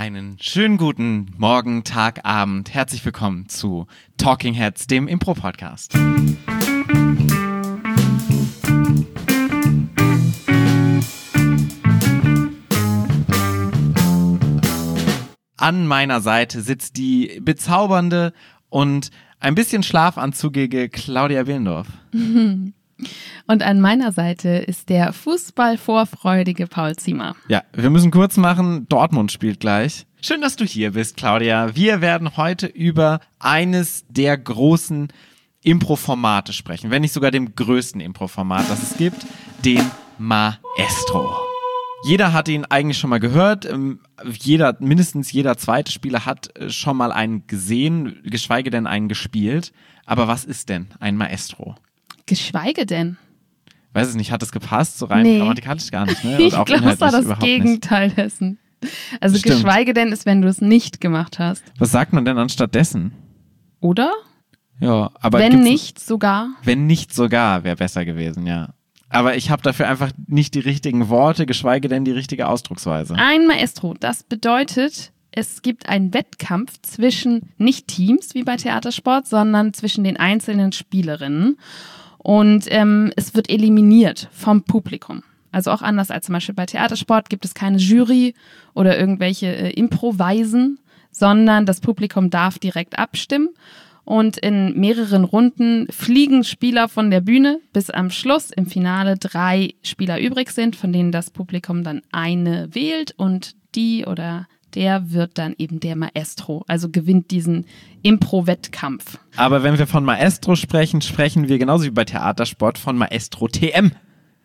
Einen schönen guten Morgen, Tag, Abend. Herzlich willkommen zu Talking Heads, dem Impro-Podcast. An meiner Seite sitzt die bezaubernde und ein bisschen schlafanzugige Claudia Willendorf. Und an meiner Seite ist der Fußballvorfreudige Paul Ziemer. Ja, wir müssen kurz machen. Dortmund spielt gleich. Schön, dass du hier bist, Claudia. Wir werden heute über eines der großen Impro-Formate sprechen, wenn nicht sogar dem größten Impro-Format, das es gibt, den Maestro. Jeder hat ihn eigentlich schon mal gehört. Ähm, jeder, mindestens jeder zweite Spieler hat äh, schon mal einen gesehen, geschweige denn einen gespielt. Aber was ist denn ein Maestro? Geschweige denn. Weiß es nicht, hat es gepasst? So rein Nee. grammatikalisch gar nicht, ne? ich auch glaube, es war das überhaupt nicht. Gegenteil dessen. Also Stimmt. geschweige denn ist, wenn du es nicht gemacht hast. Was sagt man denn anstatt dessen? Oder? Ja, aber wenn nicht, sogar. Wenn nicht sogar, wäre besser gewesen, ja. Aber ich habe dafür einfach nicht die richtigen Worte, geschweige denn die richtige Ausdrucksweise. Ein Maestro. Das bedeutet, es gibt einen Wettkampf zwischen nicht Teams wie bei Theatersport, sondern zwischen den einzelnen Spielerinnen. Und ähm, es wird eliminiert vom Publikum. Also auch anders als zum Beispiel bei Theatersport gibt es keine Jury oder irgendwelche äh, Improweisen, sondern das Publikum darf direkt abstimmen. Und in mehreren Runden fliegen Spieler von der Bühne, bis am Schluss im Finale drei Spieler übrig sind, von denen das Publikum dann eine wählt und die oder der wird dann eben der Maestro, also gewinnt diesen Impro-Wettkampf. Aber wenn wir von Maestro sprechen, sprechen wir genauso wie bei Theatersport von Maestro TM.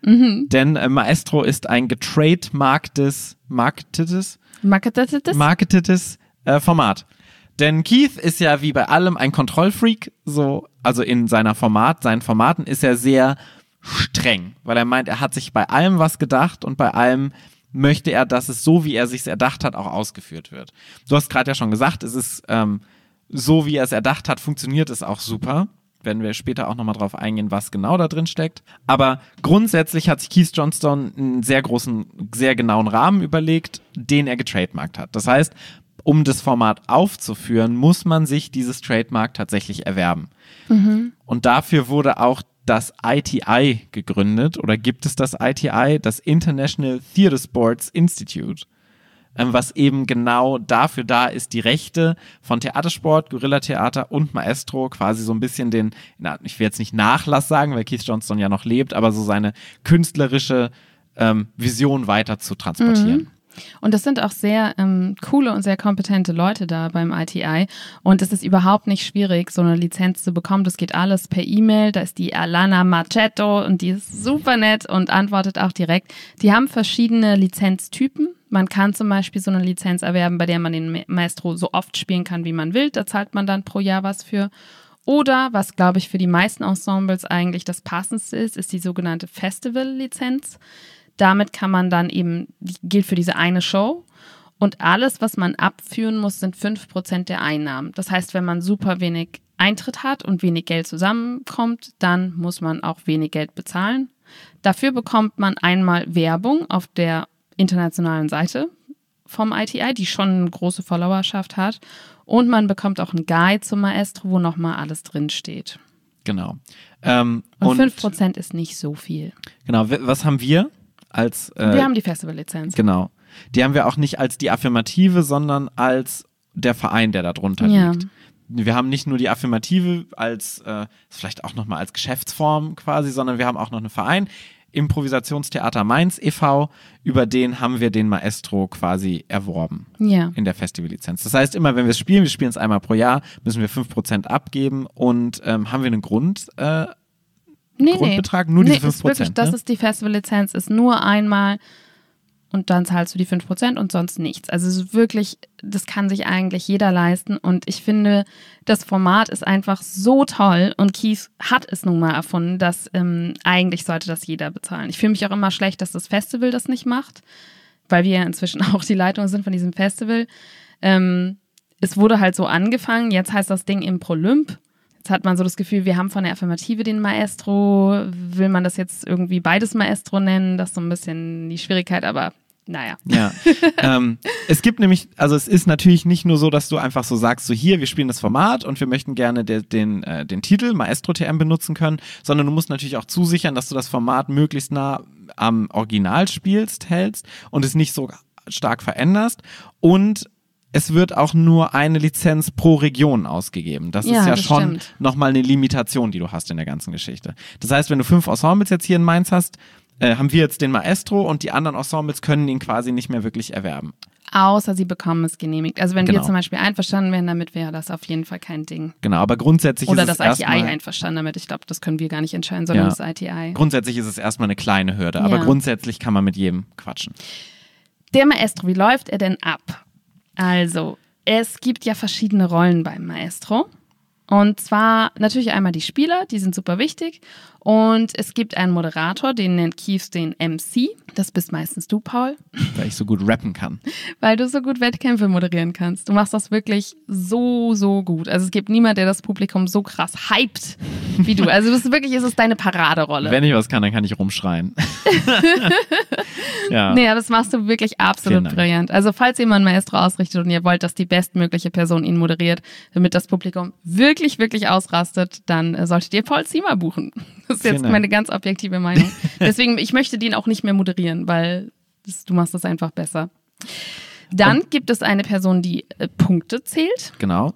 Mhm. Denn äh, Maestro ist ein getrademarktes, marketetes, Marketetes? marketetes äh, Format. Denn Keith ist ja wie bei allem ein Kontrollfreak, so, also in seiner Format, seinen Formaten ist er sehr streng, weil er meint, er hat sich bei allem was gedacht und bei allem möchte er, dass es so, wie er sich erdacht hat, auch ausgeführt wird. Du hast gerade ja schon gesagt, es ist ähm, so, wie er es erdacht hat, funktioniert es auch super. Werden wir später auch nochmal drauf eingehen, was genau da drin steckt. Aber grundsätzlich hat sich Keith Johnston einen sehr großen, sehr genauen Rahmen überlegt, den er getrademarkt hat. Das heißt, um das Format aufzuführen, muss man sich dieses Trademark tatsächlich erwerben. Und dafür wurde auch das ITI gegründet oder gibt es das ITI, das International Theatre Sports Institute, ähm, was eben genau dafür da ist, die Rechte von Theatersport, Guerillatheater und Maestro quasi so ein bisschen den, na, ich will jetzt nicht Nachlass sagen, weil Keith Johnston ja noch lebt, aber so seine künstlerische ähm, Vision weiter zu transportieren. Und das sind auch sehr ähm, coole und sehr kompetente Leute da beim ITI. Und es ist überhaupt nicht schwierig, so eine Lizenz zu bekommen. Das geht alles per E-Mail. Da ist die Alana Marchetto und die ist super nett und antwortet auch direkt. Die haben verschiedene Lizenztypen. Man kann zum Beispiel so eine Lizenz erwerben, bei der man den Ma- Maestro so oft spielen kann, wie man will. Da zahlt man dann pro Jahr was für. Oder, was glaube ich für die meisten Ensembles eigentlich das passendste ist, ist die sogenannte Festival-Lizenz. Damit kann man dann eben, gilt für diese eine Show. Und alles, was man abführen muss, sind 5% der Einnahmen. Das heißt, wenn man super wenig Eintritt hat und wenig Geld zusammenkommt, dann muss man auch wenig Geld bezahlen. Dafür bekommt man einmal Werbung auf der internationalen Seite vom ITI, die schon eine große Followerschaft hat. Und man bekommt auch einen Guide zum Maestro, wo nochmal alles drinsteht. Genau. Ähm, Und, und 5% ist nicht so viel. genau, was haben wir als äh, Wir haben die Festivallizenz. Genau. Die haben wir auch nicht als die Affirmative, sondern als der Verein, der da drunter Ja. liegt. Wir haben nicht nur die Affirmative als, äh, vielleicht auch nochmal als Geschäftsform quasi, sondern wir haben auch noch einen Verein, Improvisationstheater Mainz e.V., über den haben wir den Maestro quasi erworben Ja. in der Festivallizenz. Das heißt, immer wenn wir es spielen, wir spielen es einmal pro Jahr, müssen wir 5% abgeben und ähm, haben wir einen Grund, äh, Nee, Grundbetrag? nee. Nur diese nee, ist 5%, wirklich, Das ne? ist die Festivallizenz, ist nur einmal und dann zahlst du die 5% und sonst nichts. Also es ist wirklich, das kann sich eigentlich jeder leisten und ich finde, das Format ist einfach so toll und Keith hat es nun mal erfunden, dass ähm, eigentlich sollte das jeder bezahlen. Ich fühle mich auch immer schlecht, dass das Festival das nicht macht, weil wir ja inzwischen auch die Leitung sind von diesem Festival. Ähm, es wurde halt so angefangen, jetzt heißt das Ding Improlymp. Jetzt hat man so das Gefühl, wir haben von der Affirmative den Maestro. Will man das jetzt irgendwie beides Maestro nennen? Das ist so ein bisschen die Schwierigkeit, aber naja. Ja. ähm, es gibt nämlich, also es ist natürlich nicht nur so, dass du einfach so sagst, so hier, wir spielen das Format und wir möchten gerne de, den, äh, den Titel Maestro TM benutzen können, sondern du musst natürlich auch zusichern, dass du das Format möglichst nah am Original spielst, hältst und es nicht so stark veränderst und es wird auch nur eine Lizenz pro Region ausgegeben. Das Ja, ist ja das schon stimmt. nochmal eine Limitation, die du hast in der ganzen Geschichte. Das heißt, wenn du fünf Ensembles jetzt hier in Mainz hast, äh, haben wir jetzt den Maestro und die anderen Ensembles können ihn quasi nicht mehr wirklich erwerben. Außer sie bekommen es genehmigt. Also wenn wir Genau. zum Beispiel einverstanden wären damit, wäre das auf jeden Fall kein Ding. Genau, aber grundsätzlich Oder ist das es ITI erstmal, einverstanden damit. Ich glaube, das können wir gar nicht entscheiden, sondern Ja. das ITI. grundsätzlich ist es erstmal eine kleine Hürde, aber Ja. grundsätzlich kann man mit jedem quatschen. Der Maestro, wie läuft er denn ab? Also, es gibt ja verschiedene Rollen beim Maestro. Und zwar natürlich einmal die Spieler, die sind super wichtig. Und es gibt einen Moderator, den nennt Keith den MC. Das bist meistens du, Paul, Weil ich so gut rappen kann. weil du so gut Wettkämpfe moderieren kannst. Du machst das wirklich so, so gut. Also es gibt niemand, der das Publikum so krass hypt wie du. Also das ist wirklich, es ist deine Paraderolle. Wenn ich was kann, dann kann ich rumschreien. ja. Nee, aber das machst du wirklich absolut brillant. Also falls ihr mal einen Maestro ausrichtet und ihr wollt, dass die bestmögliche Person ihn moderiert, damit das Publikum wirklich, wirklich ausrastet, dann äh, solltet ihr Paul Ziemer buchen. Das ist jetzt Dank. meine ganz objektive Meinung. Deswegen, ich möchte den auch nicht mehr moderieren, weil das, du machst das einfach besser. Dann gibt es eine Person, die äh, Punkte zählt. Genau.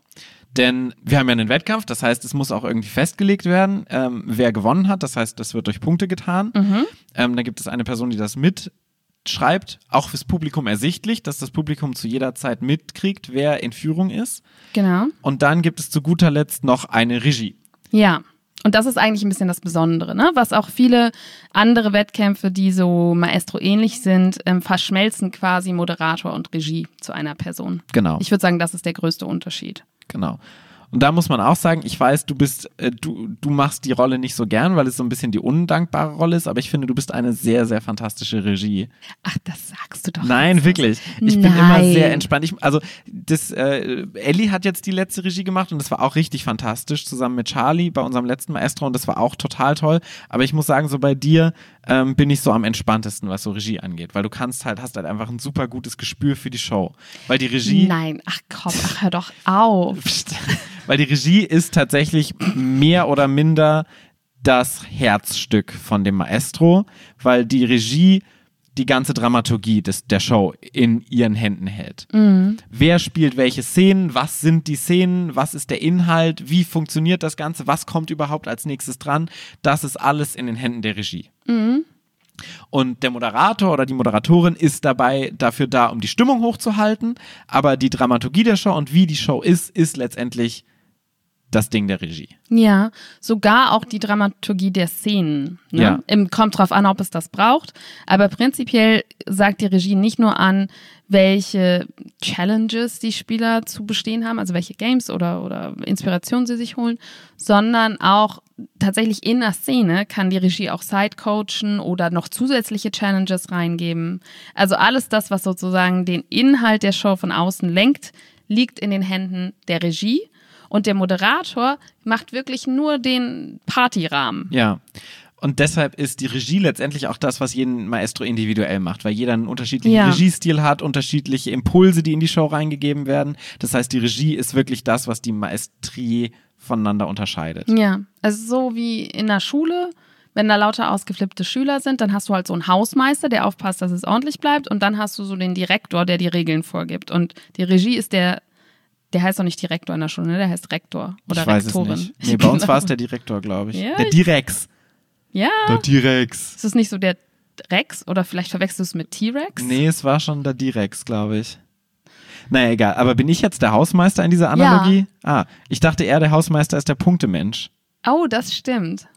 Denn wir haben ja einen Wettkampf, das heißt, es muss auch irgendwie festgelegt werden, ähm, wer gewonnen hat. Das heißt, das wird durch Punkte getan. Mhm. Ähm, dann gibt es eine Person, die das mitschreibt, auch fürs Publikum ersichtlich, dass das Publikum zu jeder Zeit mitkriegt, wer in Führung ist. Genau. Und dann gibt es zu guter Letzt noch eine Regie. Ja. Und das ist eigentlich ein bisschen das Besondere, ne? Was auch viele andere Wettkämpfe, die so Maestro-ähnlich sind, ähm, verschmelzen quasi Moderator und Regie zu einer Person. Genau. Ich würde sagen, das ist der größte Unterschied. Genau. Und da muss man auch sagen, ich weiß, du bist, äh, du, du machst die Rolle nicht so gern, weil es so ein bisschen die undankbare Rolle ist, aber ich finde, du bist eine sehr, sehr fantastische Regie. Ach, das sagst du doch. Nein, jetzt. wirklich. Ich bin immer Nein. sehr entspannt. Ich, also, das, äh, Ellie hat jetzt die letzte Regie gemacht und das war auch richtig fantastisch, zusammen mit Charlie bei unserem letzten Maestro und das war auch total toll. Aber ich muss sagen, so bei dir ähm, bin ich so am entspanntesten, was so Regie angeht, weil du kannst halt, hast halt einfach ein super gutes Gespür für die Show. Weil die Regie. Nein, ach komm, ach, hör doch auf. Weil die Regie ist tatsächlich mehr oder minder das Herzstück von dem Maestro, weil die Regie die ganze Dramaturgie des, der Show in ihren Händen hält. Wer spielt welche Szenen? Was sind die Szenen? Was ist der Inhalt? Wie funktioniert das Ganze? Was kommt überhaupt als nächstes dran? Das ist alles in den Händen der Regie. Und der Moderator oder die Moderatorin ist dabei dafür da, um die Stimmung hochzuhalten. Aber die Dramaturgie der Show und wie die Show ist, ist letztendlich das Ding der Regie. Ja, sogar auch die Dramaturgie der Szenen. Ne? Ja. Im, kommt drauf an, ob es das braucht. Aber prinzipiell sagt die Regie nicht nur an, welche Challenges die Spieler zu bestehen haben, also welche Games oder, oder Inspirationen sie sich holen, sondern auch tatsächlich in der Szene kann die Regie auch Sidecoachen oder noch zusätzliche Challenges reingeben. Also alles das, was sozusagen den Inhalt der Show von außen lenkt, liegt in den Händen der Regie. Und der Moderator macht wirklich nur den Partyrahmen. Ja. Und deshalb ist die Regie letztendlich auch das, was jeden Maestro individuell macht, weil jeder einen unterschiedlichen Ja. Regiestil hat, unterschiedliche Impulse, die in die Show reingegeben werden. Das heißt, die Regie ist wirklich das, was die Maestrie voneinander unterscheidet. Ja, also so wie in der Schule, wenn da lauter ausgeflippte Schüler sind, dann hast du halt so einen Hausmeister, der aufpasst, dass es ordentlich bleibt und dann hast du so den Direktor, der die Regeln vorgibt. Und die Regie ist der, der heißt doch nicht Direktor in der Schule, ne? der heißt Rektor oder ich weiß Rektorin. es nicht. Nee, bei uns war es der Direktor, glaube ich. Ja, der Direx. Ja, Der Direx. ist es nicht so der Rex oder vielleicht verwechselst du es mit T-Rex? Nee, es war schon der Direx, glaube ich. Naja, egal. Aber bin ich jetzt der Hausmeister in dieser Analogie? Ah, ich dachte eher, der Hausmeister ist der Punktemensch. Oh, das stimmt.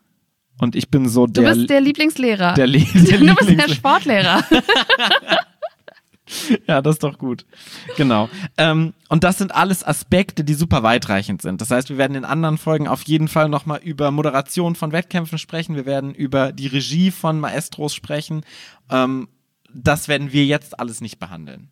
Und ich bin so Du der. bist der Lieblingslehrer. der, Le der du bist der Sportlehrer. Ja, das ist doch gut. Genau. Ähm, und das sind alles Aspekte, die super weitreichend sind. Das heißt, wir werden in anderen Folgen auf jeden Fall nochmal über Moderation von Wettkämpfen sprechen. Wir werden über die Regie von Maestros sprechen. Ähm, das werden wir jetzt alles nicht behandeln.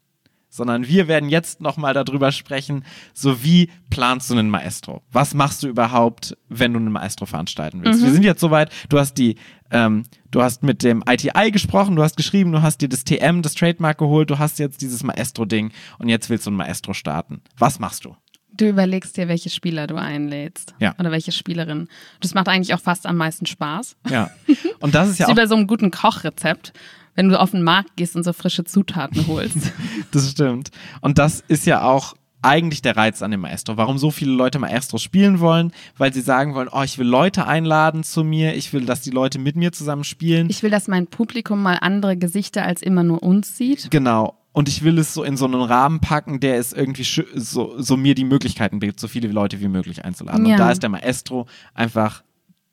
Sondern wir werden jetzt nochmal darüber sprechen, so wie planst du einen Maestro? Was machst du überhaupt, wenn du einen Maestro veranstalten willst? Wir sind jetzt soweit, du hast die, ähm, du hast mit dem ITI gesprochen, du hast geschrieben, du hast dir das TM, das Trademark geholt, du hast jetzt dieses Maestro-Ding und jetzt willst du ein Maestro starten. Was machst du? Du überlegst dir, welche Spieler du einlädst. Ja. Oder welche Spielerin. Das macht eigentlich auch fast am meisten Spaß. Ja. Und das ist ja Das ist wie auch bei so einem guten Kochrezept, wenn du auf den Markt gehst und so frische Zutaten holst. Das stimmt. Und das ist ja auch eigentlich der Reiz an dem Maestro. Warum so viele Leute Maestro spielen wollen, weil sie sagen wollen, oh, ich will Leute einladen zu mir, ich will, dass die Leute mit mir zusammen spielen. Ich will, dass mein Publikum mal andere Gesichter als immer nur uns sieht. genau. Und ich will es so in so einen Rahmen packen, der es irgendwie so, so mir die Möglichkeiten bietet, so viele Leute wie möglich einzuladen. Ja. Und da ist der Maestro einfach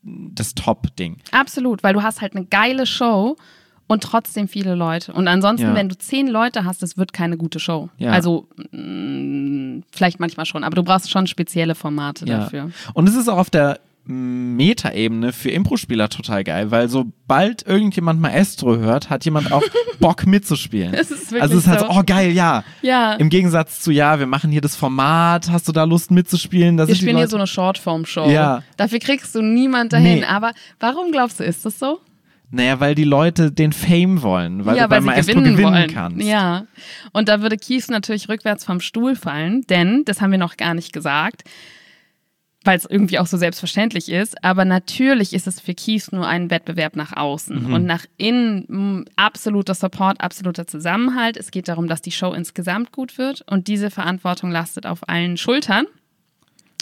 das Top-Ding. Absolut, weil du hast halt eine geile Show und trotzdem viele Leute. Und ansonsten, Ja. wenn du zehn Leute hast, das wird keine gute Show. Ja. Also mh, vielleicht manchmal schon, aber du brauchst schon spezielle Formate dafür. Und es ist auch auf der Metaebene für Impro-Spieler total geil, weil sobald irgendjemand Maestro hört, hat jemand auch Bock mitzuspielen. Es ist wirklich also es ist halt so, oh geil, ja. Ja. Im Gegensatz zu, ja, wir machen hier das Format, hast du da Lust mitzuspielen? Da Wir spielen hier so eine Shortform-Show. Ja. Dafür kriegst du niemand dahin. Nee. Aber warum glaubst du, ist das so? Naja, weil die Leute den Fame wollen, weil ja, du beim weil sie Maestro gewinnen, gewinnen, wollen. kannst. Ja. Und da würde Kies natürlich rückwärts vom Stuhl fallen, denn, das haben wir noch gar nicht gesagt, weil es irgendwie auch so selbstverständlich ist, aber natürlich ist es für Kies nur ein Wettbewerb nach außen Mhm. und nach innen absoluter Support, absoluter Zusammenhalt. Es geht darum, dass die Show insgesamt gut wird und diese Verantwortung lastet auf allen Schultern.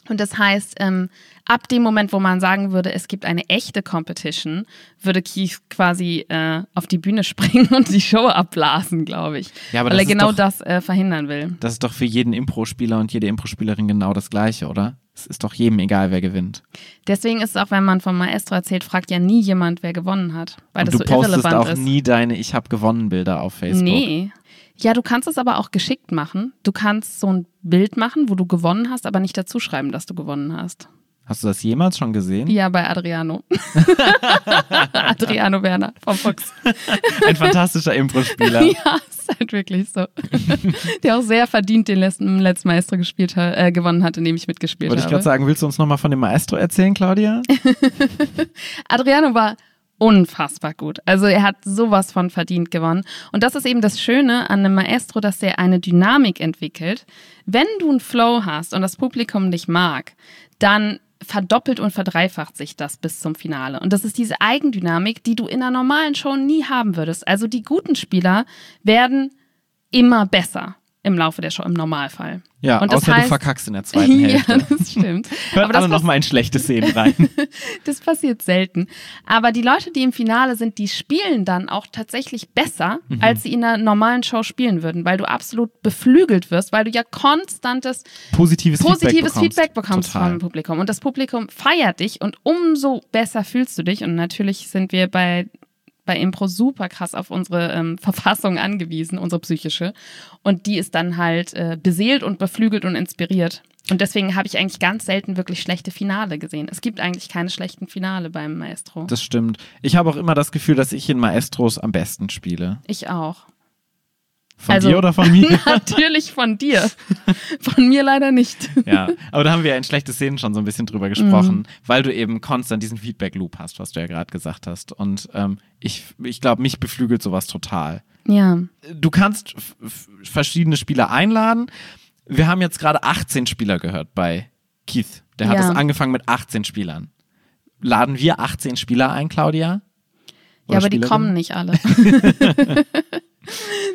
Und das heißt, ähm, ab dem Moment, wo man sagen würde, es gibt eine echte Competition, würde Keith quasi äh, auf die Bühne springen und die Show abblasen, glaube ich. Ja, aber weil er genau doch- das äh, verhindern will. Das ist doch für jeden Impro-Spieler und jede Impro-Spielerin genau das Gleiche, oder? Es ist doch jedem egal, wer gewinnt. Deswegen ist es auch, wenn man vom Maestro erzählt, fragt ja nie jemand, wer gewonnen hat, weil und das du so postest auch ist. nie deine Ich hab gewonnen Bilder auf Facebook. Nee. Ja, du kannst es aber auch geschickt machen. Du kannst so ein Bild machen, wo du gewonnen hast, aber nicht dazu schreiben, dass du gewonnen hast. Hast du das jemals schon gesehen? Ja, bei Adriano. Adriano Werner vom Fuchs. Ein fantastischer Impro-Spieler. Ja, ist halt wirklich so. Der auch sehr verdient den letzten, letzten Maestro gespielt hat, äh, gewonnen hat, in dem ich mitgespielt Wollte ich habe. gerade sagen, willst du uns nochmal von dem Maestro erzählen, Claudia? Adriano war unfassbar gut. Also er hat sowas von verdient gewonnen. Und das ist eben das Schöne an einem Maestro, dass er eine Dynamik entwickelt. Wenn du einen Flow hast und das Publikum dich mag, dann verdoppelt und verdreifacht sich das bis zum Finale. Und das ist diese Eigendynamik, die du in einer normalen Show nie haben würdest. Also die guten Spieler werden immer besser im Laufe der Show, im Normalfall. Ja, und das außer heißt, du verkackst in der zweiten ja, Hälfte. das stimmt. Hört Aber das alle nochmal in schlechte Szenen rein. das passiert selten. Aber die Leute, die im Finale sind, die spielen dann auch tatsächlich besser, Mhm. als sie in einer normalen Show spielen würden, weil du absolut beflügelt wirst, weil du ja konstantes Positives, positives Feedback Feedback bekommst. bekommst Total. vom Publikum. Und das Publikum feiert dich und umso besser fühlst du dich. Und natürlich sind wir bei, bei Impro super krass auf unsere ähm, Verfassung angewiesen, unsere psychische. Und die ist dann halt äh, beseelt und beflügelt und inspiriert. Und deswegen habe ich eigentlich ganz selten wirklich schlechte Finale gesehen. Es gibt eigentlich keine schlechten Finale beim Maestro. Das stimmt. Ich habe auch immer das Gefühl, dass ich in Maestros am besten spiele. ich auch. Von Also- dir oder von mir? Natürlich von dir. Von mir leider nicht. ja, aber da haben wir ja in schlechte Szenen schon so ein bisschen drüber gesprochen, weil du eben konstant diesen Feedback-Loop hast, was du ja gerade gesagt hast. Und ähm, ich, ich glaube, mich beflügelt sowas total. Ja. Du kannst verschiedene Spieler einladen. Wir haben jetzt gerade 18 Spieler gehört bei Keith. Der hat Ja. es angefangen mit 18 Spielern. Laden wir 18 Spieler ein, Claudia? Ja, aber die kommen nicht alle.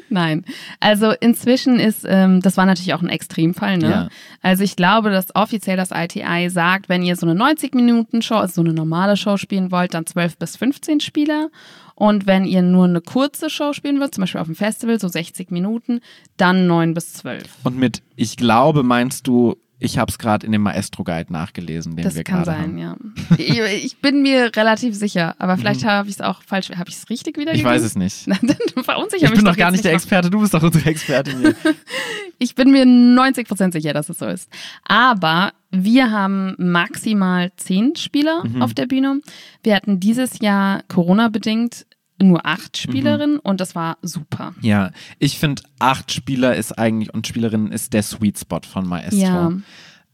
Nein. Also inzwischen ist, ähm, das war natürlich auch ein Extremfall, ne? Ja. Also ich glaube, dass offiziell das ITI sagt, wenn ihr so eine 90-Minuten-Show, also so eine normale Show spielen wollt, dann 12 bis 15 Spieler. Und wenn ihr nur eine kurze Show spielen wollt, zum Beispiel auf dem Festival, so 60 Minuten, dann 9 bis 12. Und mit ich glaube meinst du, ich habe es gerade in dem Maestro Guide nachgelesen, den Das wir kann gerade sein, haben. ja. Ich, ich bin mir relativ sicher, aber vielleicht habe ich es auch falsch. Habe ich es richtig Mhm. Ich wiedergegeben? weiß es nicht. Nein, dann verunsicher Ich mich bin doch gar nicht der. Experte, du bist doch unsere Expertin hier. Ich bin mir 90% sicher, dass es so ist. Aber wir haben maximal zehn Spieler Mhm. auf der Bühne. Wir hatten dieses Jahr Corona-bedingt nur acht Spielerinnen und das war super. Ja, ich finde, acht Spieler ist eigentlich und Spielerinnen ist der Sweet Spot von Maestro. Ja.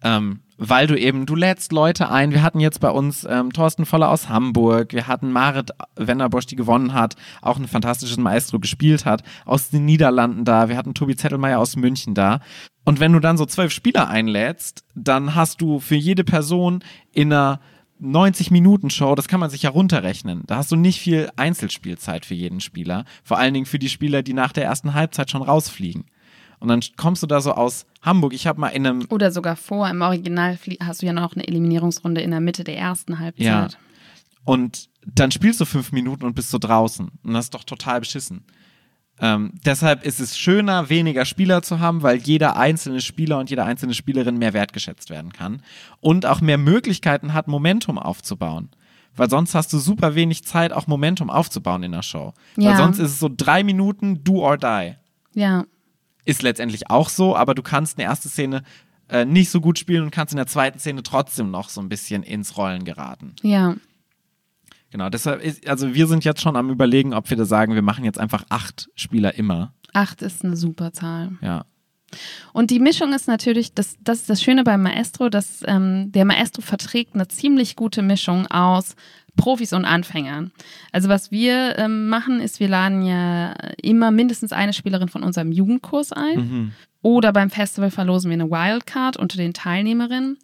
Ähm, weil du eben, du lädst Leute ein. Wir hatten jetzt bei uns ähm, Thorsten Voller aus Hamburg, wir hatten Marit Wennerbosch, die gewonnen hat, auch ein fantastisches Maestro gespielt hat, aus den Niederlanden da. Wir hatten Tobi Zettelmeier aus München da. Und wenn du dann so zwölf Spieler einlädst, dann hast du für jede Person in einer 90-Minuten-Show, das kann man sich ja runterrechnen. Da hast du nicht viel Einzelspielzeit für jeden Spieler. Vor allen Dingen für die Spieler, die nach der ersten Halbzeit schon rausfliegen. Und dann kommst du da so aus Hamburg. Ich habe mal in einem. Oder sogar vor, im Original hast du ja noch eine Eliminierungsrunde in der Mitte der ersten Halbzeit. Ja. Und dann spielst du fünf Minuten und bist so draußen. Und das ist doch total beschissen. Ähm, deshalb ist es schöner, weniger Spieler zu haben, weil jeder einzelne Spieler und jede einzelne Spielerin mehr wertgeschätzt werden kann und auch mehr Möglichkeiten hat, Momentum aufzubauen. Weil sonst hast du super wenig Zeit, auch Momentum aufzubauen in der Show. Ja. Weil sonst ist es so drei Minuten, do or die. Ja. Ist letztendlich auch so, aber du kannst eine erste Szene äh, nicht so gut spielen und kannst in der zweiten Szene trotzdem noch so ein bisschen ins Rollen geraten. Ja. Genau, deshalb ist, also wir sind jetzt schon am überlegen, ob wir da sagen, wir machen jetzt einfach acht Spieler immer. Acht ist eine super Zahl. Ja. Und die Mischung ist natürlich, das, das ist das Schöne beim Maestro, dass ähm, der Maestro verträgt eine ziemlich gute Mischung aus Profis und Anfängern. Also was wir ähm, machen, ist, wir laden ja immer mindestens eine Spielerin von unserem Jugendkurs ein. Mhm. Oder beim Festival verlosen wir eine Wildcard unter den Teilnehmerinnen.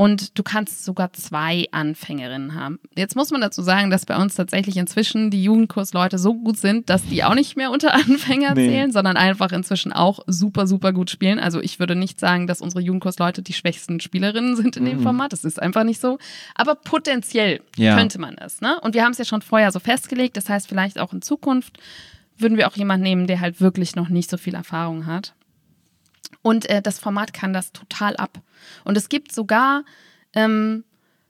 Und du kannst sogar zwei Anfängerinnen haben. Jetzt muss man dazu sagen, dass bei uns tatsächlich inzwischen die Jugendkursleute so gut sind, dass die auch nicht mehr unter Anfänger Nee. zählen, sondern einfach inzwischen auch super, super gut spielen. Also ich würde nicht sagen, dass unsere Jugendkursleute die schwächsten Spielerinnen sind in dem Format. Das ist einfach nicht so. Aber potenziell Ja. könnte man es. Ne? Und wir haben es ja schon vorher so festgelegt. Das heißt, vielleicht auch in Zukunft würden wir auch jemanden nehmen, der halt wirklich noch nicht so viel Erfahrung hat. Und äh, das Format kann das total ab. Und es gibt sogar ähm,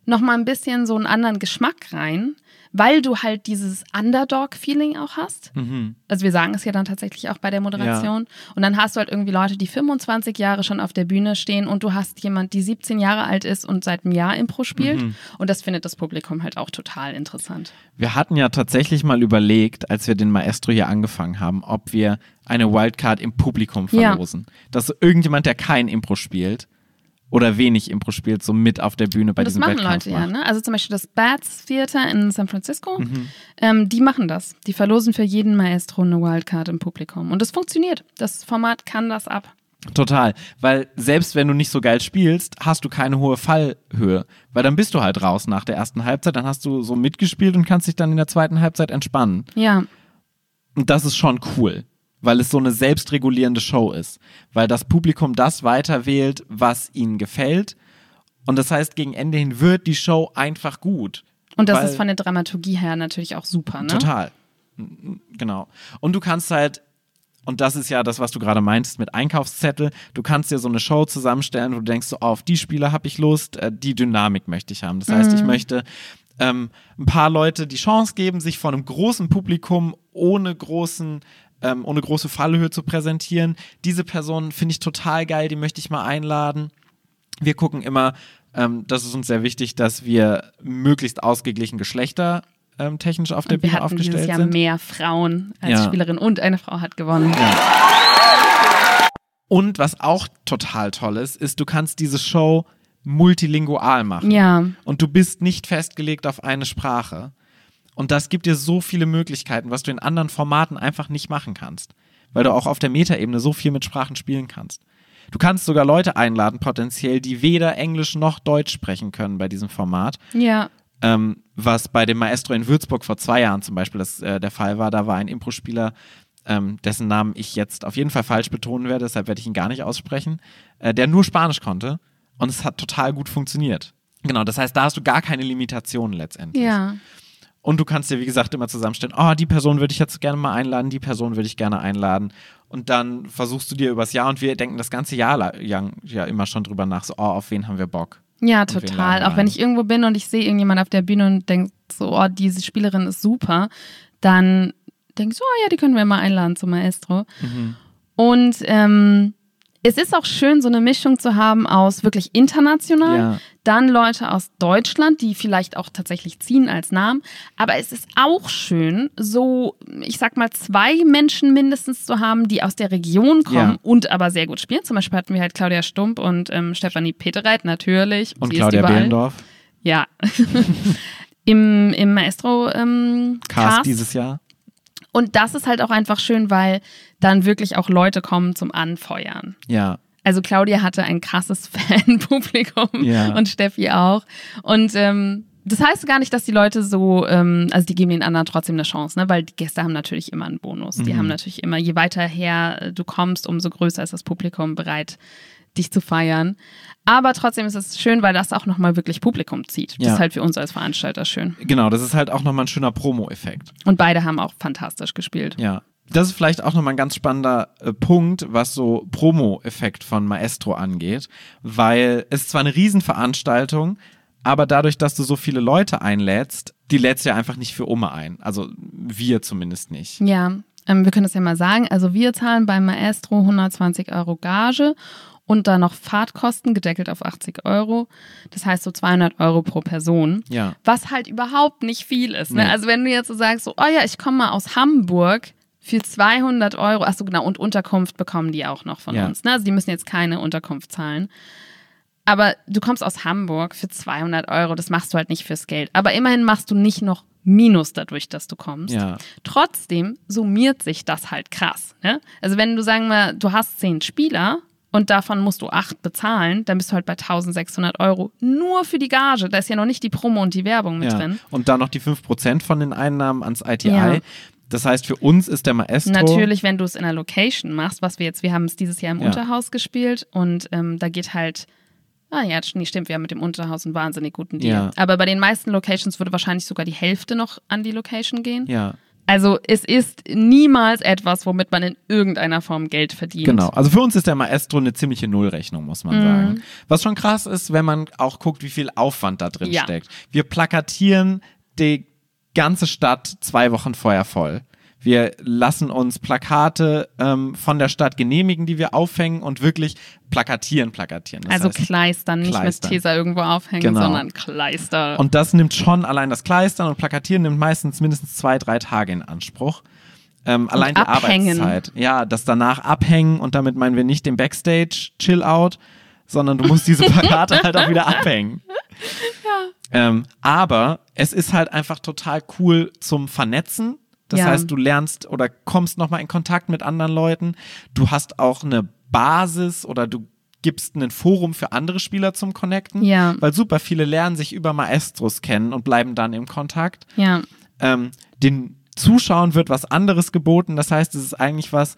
noch mal ein bisschen so einen anderen Geschmack rein, weil du halt dieses Underdog-Feeling auch hast. Also wir sagen es ja dann tatsächlich auch bei der Moderation. Und dann hast du halt irgendwie Leute, die 25 Jahre schon auf der Bühne stehen und du hast jemand, die 17 Jahre alt ist und seit einem Jahr Impro spielt. Und das findet das Publikum halt auch total interessant. Wir hatten ja tatsächlich mal überlegt, als wir den Maestro hier angefangen haben, ob wir eine Wildcard im Publikum Ja. verlosen. Dass so irgendjemand, der kein Impro spielt oder wenig Impro spielt, so mit auf der Bühne bei Und das diesem machen Leute ja, macht. ne? Also zum Beispiel das Bats Theater in San Francisco, Mhm. ähm, die machen das. Die verlosen für jeden Maestro eine Wildcard im Publikum. Und das funktioniert. Das Format kann das ab. Total, weil selbst wenn du nicht so geil spielst, hast du keine hohe Fallhöhe, weil dann bist du halt raus nach der ersten Halbzeit, dann hast du so mitgespielt und kannst dich dann in der zweiten Halbzeit entspannen. Ja, Und das ist schon cool, weil es so eine selbstregulierende Show ist, weil das Publikum das weiterwählt, was ihnen gefällt. Und das heißt, gegen Ende hin wird die Show einfach gut. und das ist von der Dramaturgie her natürlich auch super, ne? Total. Genau. Und du kannst halt, und das ist ja das, was du gerade meintest mit Einkaufszettel, du kannst dir so eine Show zusammenstellen, wo du denkst, so, oh, auf die Spieler habe ich Lust, äh, die Dynamik möchte ich haben. Das heißt, ich möchte ähm, ein paar Leute die Chance geben, sich vor einem großen Publikum ohne großen ähm, ohne große Fallhöhe zu präsentieren. Diese Person finde ich total geil, die möchte ich mal einladen. Wir gucken immer, ähm, das ist uns sehr wichtig, dass wir möglichst ausgeglichen Geschlechter ähm, technisch auf der Und wir Bühne hatten dieses aufgestellt Jahr sind. mehr Frauen als Ja. Spielerin und eine Frau hat gewonnen. Und was auch total toll ist, ist, du kannst diese Show multilingual machen. Ja, Und du bist nicht festgelegt auf eine Sprache. Und das gibt dir so viele Möglichkeiten, was du in anderen Formaten einfach nicht machen kannst. Weil du auch auf der Metaebene so viel mit Sprachen spielen kannst. Du kannst sogar Leute einladen, potenziell, die weder Englisch noch Deutsch sprechen können bei diesem Format. ja, Ähm, was bei dem Maestro in Würzburg vor zwei Jahren zum Beispiel das, äh, der Fall war. Da war ein Impro-Spieler, ähm, dessen Namen ich jetzt auf jeden Fall falsch betonen werde, deshalb werde ich ihn gar nicht aussprechen, äh, der nur Spanisch konnte und es hat total gut funktioniert. Genau, das heißt, da hast du gar keine Limitationen letztendlich. ja. Und du kannst dir, wie gesagt, immer zusammenstellen, oh, die Person würde ich jetzt gerne mal einladen, die Person würde ich gerne einladen. Und dann versuchst du dir übers Jahr, und wir denken das ganze Jahr la- lang ja immer schon drüber nach, so, oh, auf wen haben wir Bock? Ja, total. Auch wenn ich irgendwo bin und ich sehe irgendjemand auf der Bühne und denke so, oh, diese Spielerin ist super, dann denke ich so, oh ja, die können wir mal einladen zum Maestro. Mhm. Und ähm, Es ist auch schön, so eine Mischung zu haben aus wirklich international, Ja. Dann Leute aus Deutschland, die vielleicht auch tatsächlich ziehen als Namen. Aber es ist auch schön, so, ich sag mal, zwei Menschen mindestens zu haben, die aus der Region kommen Ja. und aber sehr gut spielen. Zum Beispiel hatten wir halt Claudia Stump und ähm, Stefanie Petereit, natürlich. Und Sie Claudia. Behlendorf, Ja. Im, im Maestro ähm, Cast, Cast. dieses Jahr. Und das ist halt auch einfach schön, weil dann wirklich auch Leute kommen zum Anfeuern. Ja. Also Claudia hatte ein krasses Fanpublikum Ja. und Steffi auch. Und ähm, das heißt gar nicht, dass die Leute so, ähm, also die geben den anderen trotzdem eine Chance, ne? weil die Gäste haben natürlich immer einen Bonus. Die Mhm. haben natürlich immer, je weiter her äh, du kommst, umso größer ist das Publikum bereit, dich zu feiern. Aber trotzdem ist es schön, weil das auch nochmal wirklich Publikum zieht. Das Ja. ist halt für uns als Veranstalter schön. Genau, das ist halt auch nochmal ein schöner Promo-Effekt. Und beide haben auch fantastisch gespielt. Ja. Das ist vielleicht auch nochmal ein ganz spannender äh, Punkt, was so Promo-Effekt von Maestro angeht, weil es ist zwar eine Riesenveranstaltung, aber dadurch, dass du so viele Leute einlädst, die lädst du ja einfach nicht für Umme ein. Also wir zumindest nicht. Ja, ähm, wir können das ja mal sagen. Also wir zahlen beim Maestro 120 Euro Gage und dann noch Fahrtkosten gedeckelt auf 80 Euro. Das heißt so 200 Euro pro Person. Ja. Was halt überhaupt nicht viel ist. Ne? Nee. Also wenn du jetzt so sagst, so, oh ja, ich komme mal aus Hamburg für 200 Euro. Achso, genau. Und Unterkunft bekommen die auch noch von Ja. uns. Ne? Also die müssen jetzt keine Unterkunft zahlen. Aber du kommst aus Hamburg für 200 Euro. Das machst du halt nicht fürs Geld. Aber immerhin machst du nicht noch Minus dadurch, dass du kommst. Ja. Trotzdem summiert sich das halt krass. Ne? Also wenn du sagen wir, du hast zehn Spieler und davon musst du acht bezahlen, dann bist du halt bei 1600 Euro nur für die Gage. Da ist ja noch nicht die Promo und die Werbung mit ja. drin. Und dann noch die 5% von den Einnahmen ans ITI. Ja. Das heißt, für uns ist der Maestro. Natürlich, wenn du es in einer Location machst, was wir jetzt, wir haben es dieses Jahr im Ja. Unterhaus gespielt und ähm, da geht halt, ah ja, nee, stimmt, wir haben mit dem Unterhaus einen wahnsinnig guten Deal. Ja. Aber bei den meisten Locations würde wahrscheinlich sogar die Hälfte noch an die Location gehen. Ja. Also es ist niemals etwas, womit man in irgendeiner Form Geld verdient. Genau. Also für uns ist der Maestro eine ziemliche Nullrechnung, muss man Mhm. sagen. Was schon krass ist, wenn man auch guckt, wie viel Aufwand da drin Ja. steckt. Wir plakatieren die ganze Stadt zwei Wochen vorher voll. Wir lassen uns Plakate ähm, von der Stadt genehmigen, die wir aufhängen und wirklich plakatieren, plakatieren. Das also heißt, kleistern, nicht Kleistern. mit Tesa irgendwo aufhängen, Genau. sondern Kleister. Und das nimmt schon allein das Kleistern und Plakatieren nimmt meistens mindestens zwei, drei Tage in Anspruch. Ähm, allein die abhängen. Arbeitszeit. Ja, das danach abhängen und damit meinen wir nicht den Backstage Chill Out, sondern du musst diese Plakate halt auch wieder abhängen. Ähm, aber es ist halt einfach total cool zum Vernetzen. Das Ja. heißt, du lernst oder kommst nochmal in Kontakt mit anderen Leuten. Du hast auch eine Basis oder du gibst ein Forum für andere Spieler zum Connecten. Ja. Weil super viele lernen sich über Maestros kennen und bleiben dann im Kontakt. ja. Ähm, den Zuschauern wird was anderes geboten. Das heißt, es ist eigentlich was,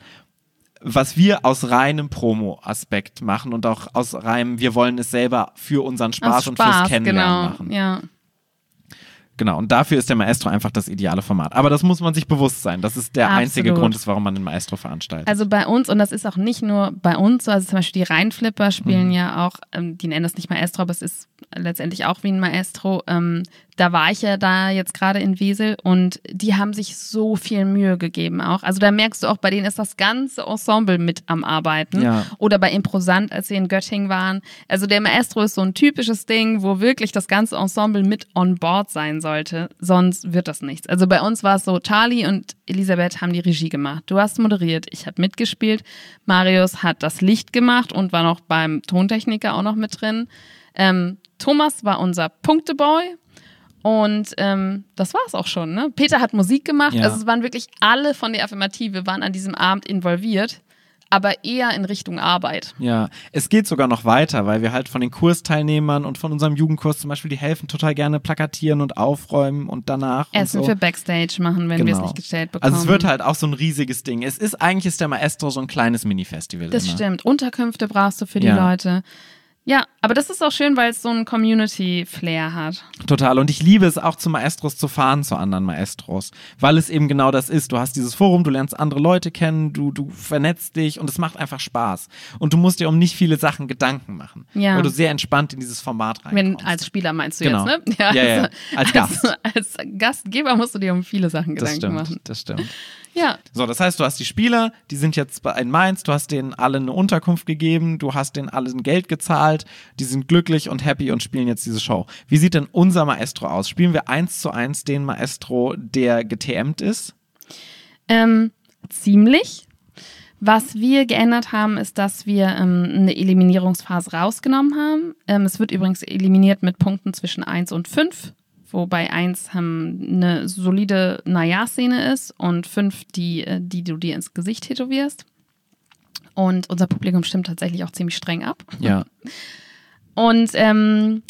was wir aus reinem Promo-Aspekt machen und auch aus reinem, wir wollen es selber für unseren Spaß, Aus und fürs Spaß, Kennenlernen genau. machen. Ja. Genau, und dafür ist der Maestro einfach das ideale Format. Aber das muss man sich bewusst sein. Das ist der einzige Absolut. Grund, ist, warum man den Maestro veranstaltet. Also bei uns, und das ist auch nicht nur bei uns so, also zum Beispiel die Rheinflipper spielen Mhm. ja auch, ähm, die nennen das nicht Maestro, aber es ist letztendlich auch wie ein Maestro. Ähm, da war ich ja da jetzt gerade in Wesel und die haben sich so viel Mühe gegeben auch. Also da merkst du auch, bei denen ist das ganze Ensemble mit am Arbeiten. Ja. Oder bei Improsant, als wir in Göttingen waren. Also der Maestro ist so ein typisches Ding, wo wirklich das ganze Ensemble mit on board sein sollte. Sonst wird das nichts. Also bei uns war es so, Charlie und Elisabeth haben die Regie gemacht. Du hast moderiert, ich habe mitgespielt. Marius hat das Licht gemacht und war noch beim Tontechniker auch noch mit drin. Ähm, Thomas war unser Punkteboy. Und ähm, das war es auch schon. Ne? Peter hat Musik gemacht. Ja. Also es waren wirklich alle von der Affirmative waren an diesem Abend involviert, aber eher in Richtung Arbeit. ja, es geht sogar noch weiter, weil wir halt von den Kursteilnehmern und von unserem Jugendkurs zum Beispiel, die helfen total gerne plakatieren und aufräumen und danach Essen und so. für Backstage machen, wenn wir es nicht gestellt bekommen. Also es wird halt auch so ein riesiges Ding. Es ist eigentlich ist der Maestro so ein kleines Mini-Festival. Das immer. stimmt. Unterkünfte brauchst du für die Ja. Leute. Ja, aber das ist auch schön, weil es so ein Community-Flair hat. Total. Und ich liebe es auch zu Maestros zu fahren, zu anderen Maestros. Weil es eben genau das ist. Du hast dieses Forum, du lernst andere Leute kennen, du, du vernetzt dich und es macht einfach Spaß. Und du musst dir um nicht viele Sachen Gedanken machen. Ja. Weil du sehr entspannt in dieses Format Wenn, reinkommst. als Spieler meinst du Genau. jetzt, ne? Ja, ja, ja. Als Gast. Als, als Gastgeber musst du dir um viele Sachen das Gedanken stimmt, machen. das stimmt. Ja. So, das heißt, du hast die Spieler, die sind jetzt bei- in Mainz, du hast denen alle eine Unterkunft gegeben, du hast denen allen Geld gezahlt, die sind glücklich und happy und spielen jetzt diese Show. Wie sieht denn unser Maestro aus? Spielen wir eins zu eins den Maestro, der getmt ist? Ähm, ziemlich. Was wir geändert haben, ist, dass wir ähm, eine Eliminierungsphase rausgenommen haben. Ähm, es wird übrigens eliminiert mit Punkten zwischen 1 und 5, wobei 1 ähm, eine solide Naja-Szene ist und 5 die, äh, die du dir ins Gesicht tätowierst. Und unser Publikum stimmt tatsächlich auch ziemlich streng ab. Ja. Und ähm,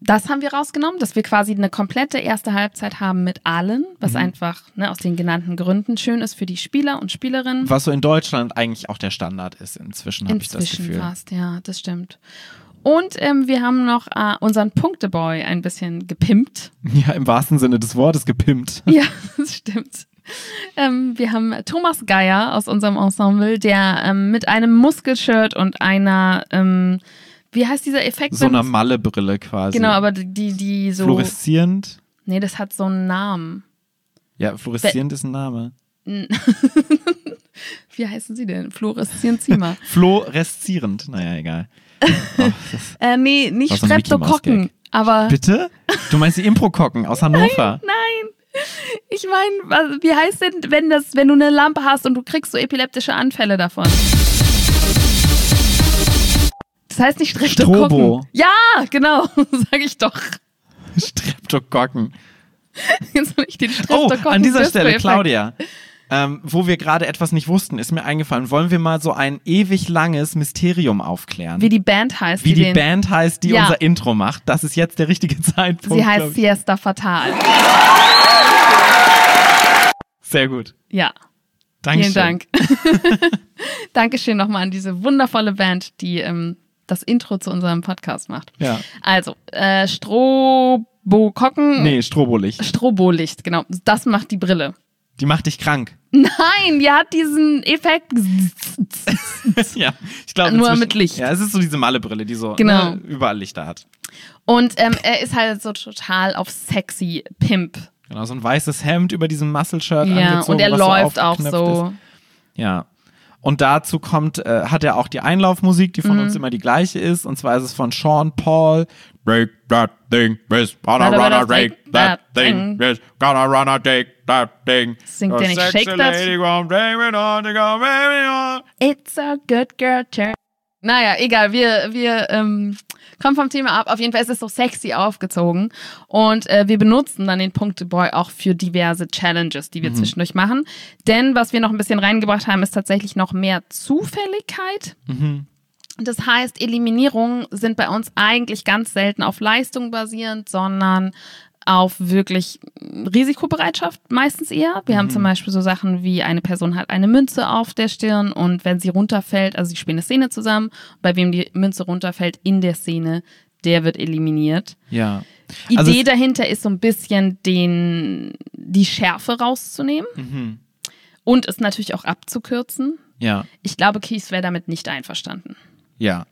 das haben wir rausgenommen, dass wir quasi eine komplette erste Halbzeit haben mit allen, was einfach ne, aus den genannten Gründen schön ist für die Spieler und Spielerinnen. Was so in Deutschland eigentlich auch der Standard ist. Inzwischen habe ich das Inzwischen Gefühl. fast, ja, das stimmt. Und ähm, wir haben noch äh, unseren Punkteboy ein bisschen gepimpt. Ja, im wahrsten Sinne des Wortes gepimpt. Ja, das stimmt. Ähm, wir haben Thomas Geier aus unserem Ensemble, der ähm, mit einem Muskelshirt und einer, ähm, wie heißt dieser Effekt? So einer Mallebrille quasi. Genau, aber die, die so. Fluoreszierend. Nee, das hat so einen Namen. Ja, fluoreszierend ist ein Name. Wie heißen sie denn? Fluoreszierend Zima. Fluoreszierend. Naja, egal. Oh, äh, nee, nicht Was so ein Mickey Mouse Streptokokken. Aber. bitte? Du meinst die Impro-Kocken aus Hannover? Nein! Ich meine, was- wie heißt denn, wenn das, wenn du eine Lampe hast und du kriegst so epileptische Anfälle davon? Das heißt nicht Streptokokken. Strobo. Ja, genau, sag ich doch. Streptokokken. Jetzt soll ich den Oh, Streptokokken an dieser Stelle, Claudia. Ähm, wo wir gerade etwas nicht wussten, ist mir eingefallen. Wollen wir mal so ein ewig langes Mysterium aufklären? Wie die Band heißt. Wie die den, Band heißt, die Ja. unser Intro macht. Das ist jetzt der richtige Zeitpunkt. Sie heißt. Siesta Fatal. Sehr gut. Ja. Dankeschön. Vielen Dank. Dankeschön nochmal an diese wundervolle Band, die ähm, das Intro zu unserem Podcast macht. Ja. Also, äh, Strobokokken. Nee, Strobolicht. Strobolicht, genau. Das macht die Brille. Die macht dich krank. Nein, die hat diesen Effekt. ja, ich glaube. Nur mit Licht. Ja, es ist so diese Mallebrille, die so Genau. ne, überall Lichter hat. Und ähm, er ist halt so total auf sexy Pimp. Genau, so ein weißes Hemd über diesem Muscle-Shirt Ja, angezogen. und er läuft auch aufgeknöpft so. Ist. Ja. Und dazu kommt, äh, hat er auch die Einlaufmusik, die von Mhm. uns immer die gleiche ist. Und zwar ist es von Sean Paul. Break that thing, miss, gonna run break break that thing, miss, gonna run take that thing. Singt A der nicht Shake That? It's a good girl turn. Naja, egal, wir, wir ähm, kommen vom Thema ab. Auf jeden Fall ist es so sexy aufgezogen. Und äh, wir benutzen dann den Punkteboy auch für diverse Challenges, die wir zwischendurch machen. Denn was wir noch ein bisschen reingebracht haben, ist tatsächlich noch mehr Zufälligkeit. Das heißt, Eliminierungen sind bei uns eigentlich ganz selten auf Leistung basierend, sondern auf wirklich Risikobereitschaft meistens eher. Wir haben zum Beispiel so Sachen wie eine Person hat eine Münze auf der Stirn und wenn sie runterfällt, also sie spielen eine Szene zusammen, bei wem die Münze runterfällt in der Szene, der wird eliminiert. Ja. Idee Also dahinter ist so ein bisschen den, die Schärfe rauszunehmen Mhm. und es natürlich auch abzukürzen. Ja, Ich glaube, Keith wäre damit nicht einverstanden. ja.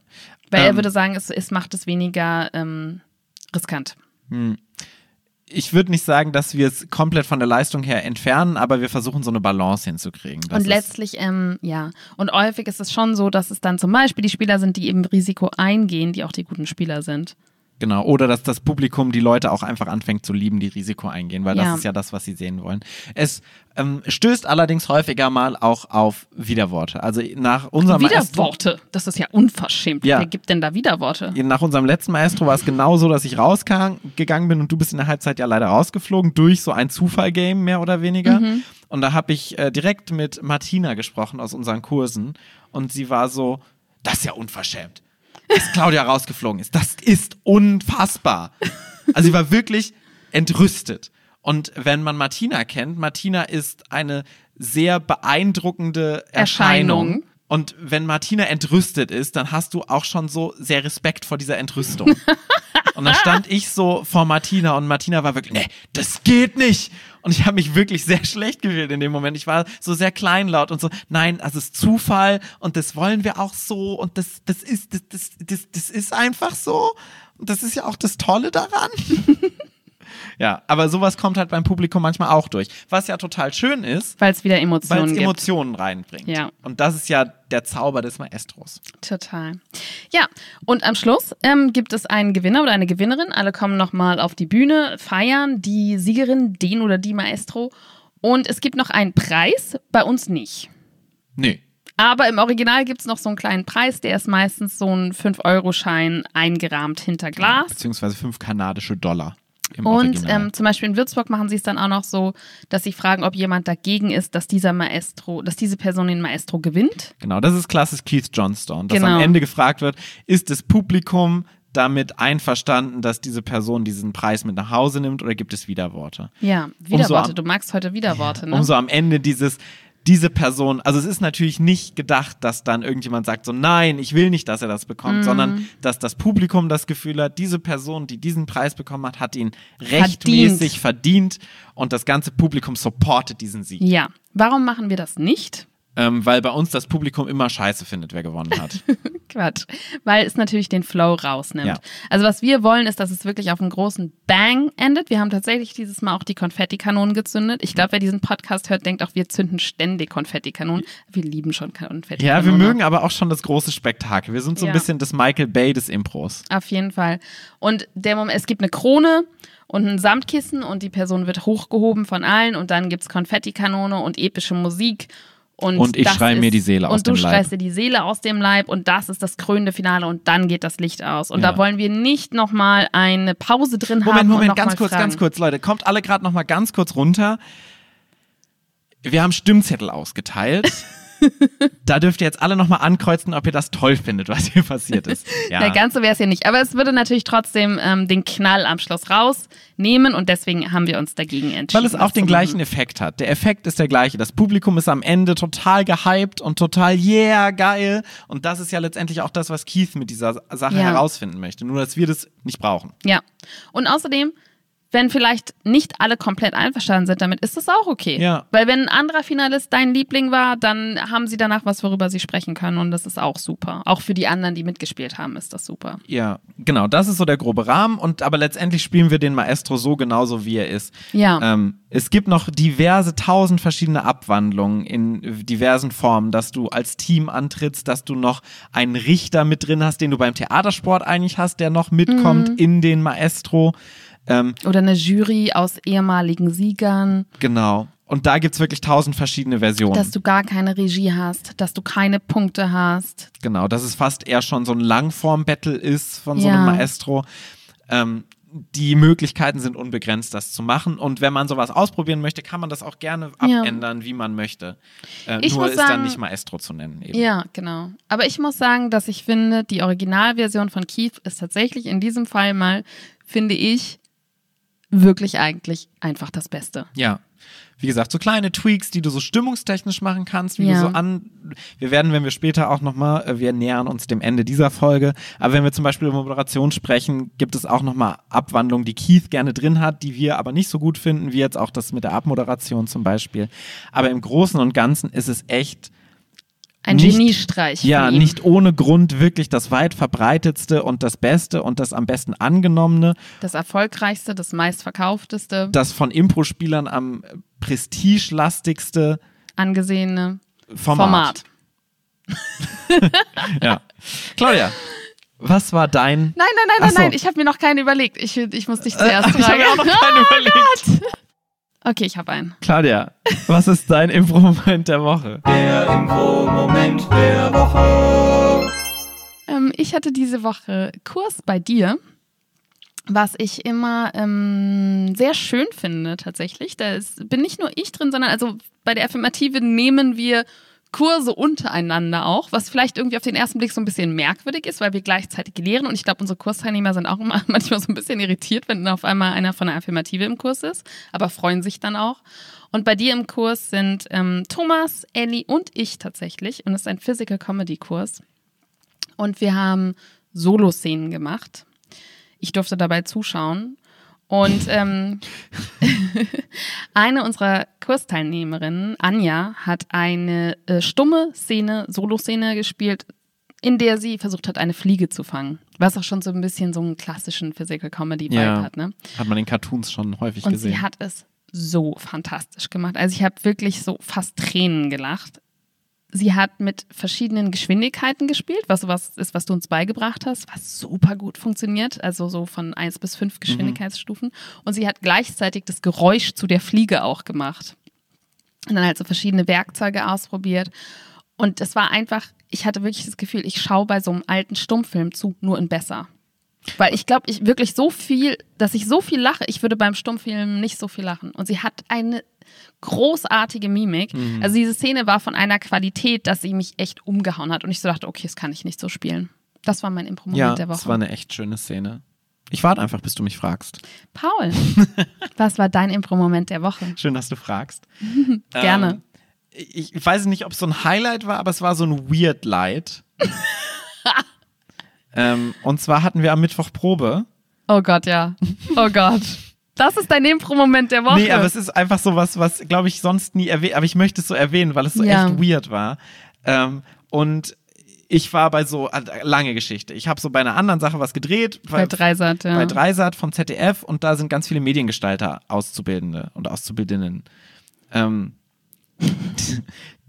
Weil er Ähm, würde sagen, es, es macht es weniger ähm, riskant. Ich würde nicht sagen, dass wir es komplett von der Leistung her entfernen, aber wir versuchen so eine Balance hinzukriegen. Das und letztlich, ähm, ja. Und häufig ist es schon so, dass es dann zum Beispiel die Spieler sind, die eben Risiko eingehen, die auch die guten Spieler sind. Genau, oder dass das Publikum die Leute auch einfach anfängt zu lieben, die Risiko eingehen, weil Ja. das ist ja das, was sie sehen wollen. Es ähm, stößt allerdings häufiger mal auch auf Widerworte. Also nach unserem Maestro, Widerworte, das ist ja unverschämt. Ja. Wer gibt denn da Widerworte? nach unserem letzten Maestro war es genau so, dass ich rausgegangen bin und du bist in der Halbzeit ja leider rausgeflogen durch so ein Zufallgame mehr oder weniger. Mhm. Und da habe ich äh, direkt mit Martina gesprochen aus unseren Kursen und sie war so, das ist ja unverschämt, dass Claudia rausgeflogen ist. Das ist unfassbar. Also sie war wirklich entrüstet. Und wenn man Martina kennt, Martina ist eine sehr beeindruckende Erscheinung. Erscheinung. Und wenn Martina entrüstet ist, dann hast du auch schon so sehr Respekt vor dieser Entrüstung. Und dann stand ich so vor Martina und Martina war wirklich, nee, das geht nicht. Und ich habe mich wirklich sehr schlecht gefühlt in dem Moment. Ich war so sehr kleinlaut und so, nein, das ist Zufall und das wollen wir auch so und das, das ist, das, das, das, das ist einfach so. Und das ist ja auch das Tolle daran. Ja, aber sowas kommt halt beim Publikum manchmal auch durch. Was ja total schön ist, Weil es wieder weil Emotionen es gibt. Emotionen reinbringt. Ja. Und das ist ja der Zauber des Maestros. Total. Ja, und am Schluss ähm, gibt es einen Gewinner oder eine Gewinnerin. Alle kommen nochmal auf die Bühne, feiern die Siegerin, den oder die Maestro. Und es gibt noch einen Preis, bei uns nicht. Nee. Aber im Original gibt es noch so einen kleinen Preis, der ist meistens so ein 5-Euro-Schein eingerahmt hinter Glas. Beziehungsweise fünf kanadische Dollar im Und ähm, zum Beispiel in Würzburg machen sie es dann auch noch so, dass sie fragen, ob jemand dagegen ist, dass dieser Maestro, dass diese Person den Maestro gewinnt. Genau, das ist klassisch Keith Johnstone, dass Genau. am Ende gefragt wird, ist das Publikum damit einverstanden, dass diese Person diesen Preis mit nach Hause nimmt oder gibt es Widerworte? Ja, Widerworte. am- du magst heute Widerworte, ne? Um so am Ende dieses, diese Person, also es ist natürlich nicht gedacht, dass dann irgendjemand sagt so, nein, ich will nicht, dass er das Mhm. bekommt, sondern dass das Publikum das Gefühl hat, diese Person, die diesen Preis bekommen hat, hat ihn rechtmäßig verdient, und das ganze Publikum supportet diesen Sieg. Ja. Warum machen wir das nicht? Ähm, weil bei uns das Publikum immer scheiße findet, wer gewonnen hat. Quatsch. Weil es natürlich den Flow rausnimmt. Ja. Also was wir wollen, ist, dass es wirklich auf einen großen Bang endet. Wir haben tatsächlich dieses Mal auch die Konfettikanonen gezündet. Ich glaube, wer diesen Podcast hört, denkt auch, wir zünden ständig Konfettikanonen. Wir lieben schon Ja, Konfettikanonen. wir mögen aber auch schon das große Spektakel. Wir sind so ein Ja. bisschen das Michael Bay des Impros. Auf jeden Fall. Und der Moment, es gibt eine Krone und ein Samtkissen und die Person wird hochgehoben von allen und dann gibt's Konfettikanone und epische Musik. Und, Und ich schreie mir die Seele aus Und du dem Leib. schreist dir die Seele aus dem Leib und das ist das krönende Finale und dann geht das Licht aus. Und Ja. da wollen wir nicht nochmal eine Pause drin Moment, haben. und Moment, noch ganz kurz, fragen. ganz kurz, Leute. Kommt alle gerade noch mal ganz kurz runter. Wir haben Stimmzettel ausgeteilt. da dürft ihr jetzt alle noch mal ankreuzen, ob ihr das toll findet, was hier passiert ist. Ja. Na, ganz so wäre es ja nicht. Aber es würde natürlich trotzdem ähm, den Knall am Schluss rausnehmen und deswegen haben wir uns dagegen entschieden. Weil es auch den gleichen. Effekt hat. Der Effekt ist der gleiche. Das Publikum ist am Ende total gehypt und total yeah, geil. Und das ist ja letztendlich auch das, was Keith mit dieser Sache Ja. herausfinden möchte. Nur, dass wir das nicht brauchen. Ja. Und außerdem, wenn vielleicht nicht alle komplett einverstanden sind damit, ist das auch okay. Ja. Weil wenn ein anderer Finalist dein Liebling war, dann haben sie danach was, worüber sie sprechen können und das ist auch super. Auch für die anderen, die mitgespielt haben, ist das super. Ja, genau, das ist so der grobe Rahmen. Und aber letztendlich spielen wir den Maestro so genauso, wie er ist. Ja. Ähm, es gibt noch diverse tausend verschiedene Abwandlungen in diversen Formen, dass du als Team antrittst, dass du noch einen Richter mit drin hast, den du beim Theatersport eigentlich hast, der noch mitkommt Mhm. in den Maestro. Ähm, Oder eine Jury aus ehemaligen Siegern, genau. Und da gibt's wirklich tausend verschiedene Versionen. dass du gar keine Regie hast, dass du keine Punkte hast. Genau, dass es fast eher schon so ein Langform-Battle ist von so Ja. einem Maestro. Ähm, die Möglichkeiten sind unbegrenzt, das zu machen. Und wenn man sowas ausprobieren möchte, kann man das auch gerne Ja. abändern, wie man möchte. Äh, Ich nur ist dann sagen- nicht Maestro zu nennen. Eben. Ja, genau. Aber ich muss sagen, dass ich finde, die Originalversion von Keith ist tatsächlich in diesem Fall mal, finde ich, wirklich eigentlich einfach das Beste. Ja. Wie gesagt, so kleine Tweaks, die du so stimmungstechnisch machen kannst, wie Ja. du so an. Wir werden, wenn wir später auch nochmal, äh, wir nähern uns dem Ende dieser Folge, aber wenn wir zum Beispiel über Moderation sprechen, gibt es auch nochmal Abwandlungen, die Keith gerne drin hat, die wir aber nicht so gut finden, wie jetzt auch das mit der Abmoderation zum Beispiel. Aber im Großen und Ganzen ist es echt Ein Nicht- Geniestreich. ja, nicht ohne Grund wirklich das weit verbreitetste und das Beste und das am besten angenommene, Das erfolgreichste, das meistverkaufteste, das von Impro-Spielern am prestigelastigste angesehene Format. Format. Ja. Claudia, was war dein. Nein, nein, nein, Ach nein, nein, ich habe mir noch keinen überlegt. Ich, ich muss dich zuerst ich habe fragen. mir auch noch keinen überlegt. Okay, ich habe einen. Claudia, was ist dein Impro-Moment der Woche? Der Info-Moment der Woche. Ähm, ich hatte diese Woche Kurs bei dir, was ich immer ähm, sehr schön finde tatsächlich. Da ist, bin nicht nur ich drin, sondern also bei der Affirmative nehmen wir Kurse untereinander auch, was vielleicht irgendwie auf den ersten Blick so ein bisschen merkwürdig ist, weil wir gleichzeitig lehren und ich glaube, unsere Kursteilnehmer sind auch immer manchmal so ein bisschen irritiert, wenn auf einmal einer von der Affirmative im Kurs ist, aber freuen sich dann auch. Und bei dir im Kurs sind ähm, Thomas, Ellie und ich tatsächlich und es ist ein Physical Comedy Kurs. Und wir haben Solo-Szenen gemacht. Ich durfte dabei zuschauen. Und ähm, eine unserer Kursteilnehmerinnen, Anja, hat eine äh, stumme Szene, Solo-Szene gespielt, in der sie versucht hat, eine Fliege zu fangen. Was auch schon so ein bisschen so einen klassischen Physical Comedy Vibe Ja. hat, ne? Hat man in Cartoons schon häufig Und gesehen. sie hat es so fantastisch gemacht. Also ich habe wirklich so fast Tränen gelacht. Sie hat mit verschiedenen Geschwindigkeiten gespielt, was sowas ist, was du uns beigebracht hast, was super gut funktioniert, also so von 1 bis 5 Geschwindigkeitsstufen. Und sie hat gleichzeitig das Geräusch zu der Fliege auch gemacht. Und dann halt so verschiedene Werkzeuge ausprobiert. Und es war einfach, ich hatte wirklich das Gefühl, ich schaue bei so einem alten Stummfilm zu, nur in besser. Weil ich glaube, ich wirklich so viel, dass ich so viel lache, ich würde beim Stummfilm nicht so viel lachen. Und sie hat eine großartige Mimik. Also diese Szene war von einer Qualität, dass sie mich echt umgehauen hat. Und ich so dachte, okay, das kann ich nicht so spielen. Das war mein Impro-Moment ja, der Woche. das war eine echt schöne Szene. Ich warte einfach, bis du mich fragst. Paul, was war dein Impro-Moment der Woche? Schön, dass du fragst. Gerne. Ähm, ich, ich weiß nicht, ob es so ein Highlight war, aber es war so ein Weird Light. ähm, und zwar hatten wir am Mittwoch Probe. Oh Gott, ja. Oh Gott. Das ist dein Impro-Moment der Woche. Nee, aber es ist einfach so was, was, glaube ich, sonst nie erwähnt, aber ich möchte es so erwähnen, weil es so Ja. echt weird war. Ähm, und ich war bei so, äh, lange Geschichte. Ich habe so bei einer anderen Sache was gedreht. bei Dreisat, ja. bei Dreisat vom ZDF und da sind ganz viele Mediengestalter, Auszubildende und Auszubildinnen, ähm,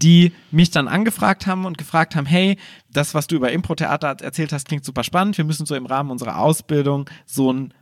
die mich dann angefragt haben und gefragt haben, hey, das, was du über Impro-Theater erzählt hast, klingt super spannend. Wir müssen so im Rahmen unserer Ausbildung so ein,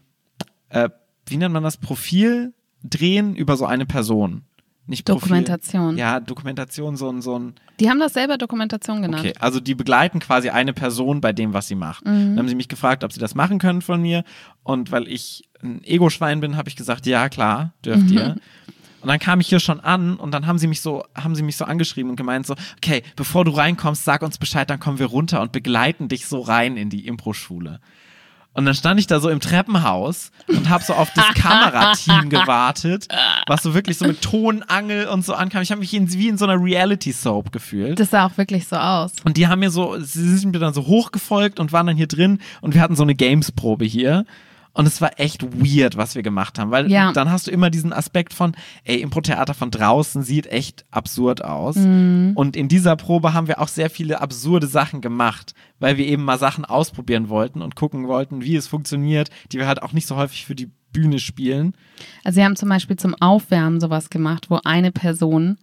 äh, wie nennt man das, Profil drehen über so eine Person. Nicht Profil. Dokumentation. Ja, Dokumentation, so ein, so ein Die haben das selber Dokumentation genannt. Okay, also die begleiten quasi eine Person bei dem, was sie macht. Dann haben sie mich gefragt, ob sie das machen können von mir. Und weil ich ein Ego-Schwein bin, habe ich gesagt, ja, klar, dürft ihr. Und dann kam ich hier schon an und dann haben sie mich so, haben sie mich so angeschrieben und gemeint so, okay, bevor du reinkommst, sag uns Bescheid, dann kommen wir runter und begleiten dich so rein in die Impro-Schule. Und dann stand ich da so im Treppenhaus und habe so auf das Kamerateam gewartet, was so wirklich so mit Tonangel und so ankam. Ich habe mich in, wie in so einer Reality-Soap gefühlt. Das sah auch wirklich so aus. Und die haben mir so, sie sind mir dann so hochgefolgt und waren dann hier drin und wir hatten so eine Games-Probe hier. Und es war echt weird, was wir gemacht haben, weil Ja. dann hast du immer diesen Aspekt von, ey, Impro-Theater von draußen sieht echt absurd aus. Und in dieser Probe haben wir auch sehr viele absurde Sachen gemacht, weil wir eben mal Sachen ausprobieren wollten und gucken wollten, wie es funktioniert, die wir halt auch nicht so häufig für die Bühne spielen. Also sie haben zum Beispiel zum Aufwärmen sowas gemacht, wo eine Person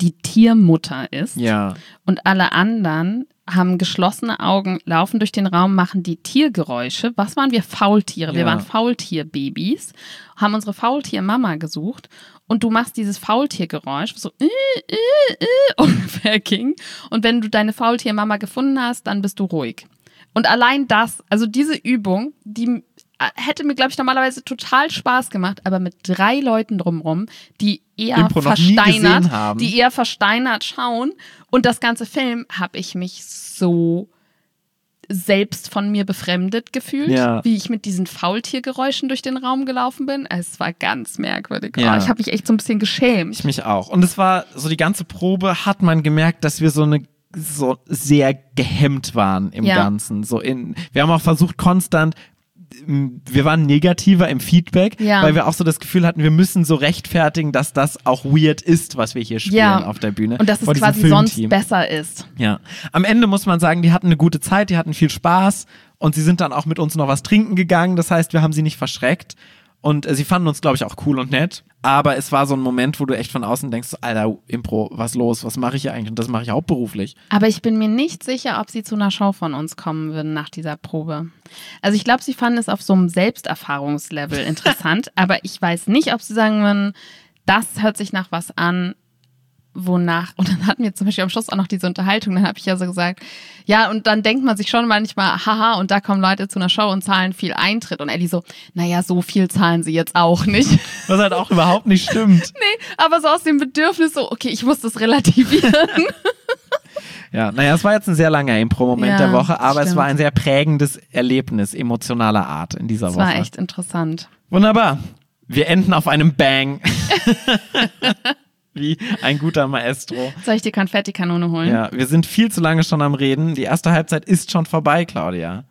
die Tiermutter ist Ja. und alle anderen haben geschlossene Augen, laufen durch den Raum, machen die Tiergeräusche. Was waren wir? Faultiere. Wir Ja. waren Faultierbabys, haben unsere Faultiermama gesucht und du machst dieses Faultiergeräusch, was so äh, äh, äh, ungefähr ging. Und wenn du deine Faultiermama gefunden hast, dann bist du ruhig. Und allein das, also diese Übung, die hätte mir, glaube ich, normalerweise total Spaß gemacht, aber mit drei Leuten drumrum, die eher Impro versteinert, die eher versteinert schauen und das ganze Film habe ich mich so selbst von mir befremdet gefühlt, Ja. wie ich mit diesen Faultiergeräuschen durch den Raum gelaufen bin. Es war ganz merkwürdig. Ja. Oh, ich habe mich echt so ein bisschen geschämt. Ich mich auch. Und es war so die ganze Probe hat man gemerkt, dass wir so eine so sehr gehemmt waren im Ja. Ganzen. So in, wir haben auch versucht konstant wir waren negativer im Feedback, Ja. weil wir auch so das Gefühl hatten, wir müssen so rechtfertigen, dass das auch weird ist, was wir hier spielen Ja. auf der Bühne. Und dass es quasi sonst besser ist. Ja. Am Ende muss man sagen, die hatten eine gute Zeit, die hatten viel Spaß und sie sind dann auch mit uns noch was trinken gegangen. Das heißt, wir haben sie nicht verschreckt. Und äh, sie fanden uns, glaube ich, auch cool und nett. Aber es war so ein Moment, wo du echt von außen denkst, Alter, Impro, was los? Was mache ich hier eigentlich? Und das mache ich hauptberuflich. Aber ich bin mir nicht sicher, ob sie zu einer Show von uns kommen würden nach dieser Probe. Also ich glaube, sie fanden es auf so einem Selbsterfahrungslevel interessant, aber ich weiß nicht, ob sie sagen würden, das hört sich nach was an, wonach, und dann hatten wir zum Beispiel am Schluss auch noch diese Unterhaltung, dann habe ich ja so gesagt, ja, und dann denkt man sich schon manchmal, haha, und da kommen Leute zu einer Show und zahlen viel Eintritt. Und Ellie so, naja, so viel zahlen sie jetzt auch nicht. Was halt auch überhaupt nicht stimmt. nee, aber so aus dem Bedürfnis so, okay, ich muss das relativieren. Ja, naja, es war jetzt ein sehr langer Impro-Moment Ja, der Woche, aber es stimmt. war ein sehr prägendes Erlebnis emotionaler Art in dieser Das Woche. war echt interessant. Wunderbar. Wir enden auf einem Bang. Wie ein guter Maestro. Soll ich die Konfettikanone holen? Ja, wir sind viel zu lange schon am Reden. Die erste Halbzeit ist schon vorbei, Claudia.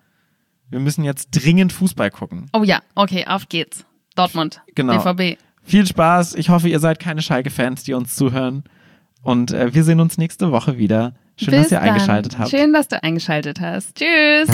Wir müssen jetzt dringend Fußball gucken. Oh ja, okay, auf geht's. Dortmund, Genau. BVB. Viel Spaß. Ich hoffe, ihr seid keine Schalke-Fans, die uns zuhören. Und äh, wir sehen uns nächste Woche wieder. Schön, Bis dass ihr dann. eingeschaltet habt. Schön, dass du eingeschaltet hast. Tschüss.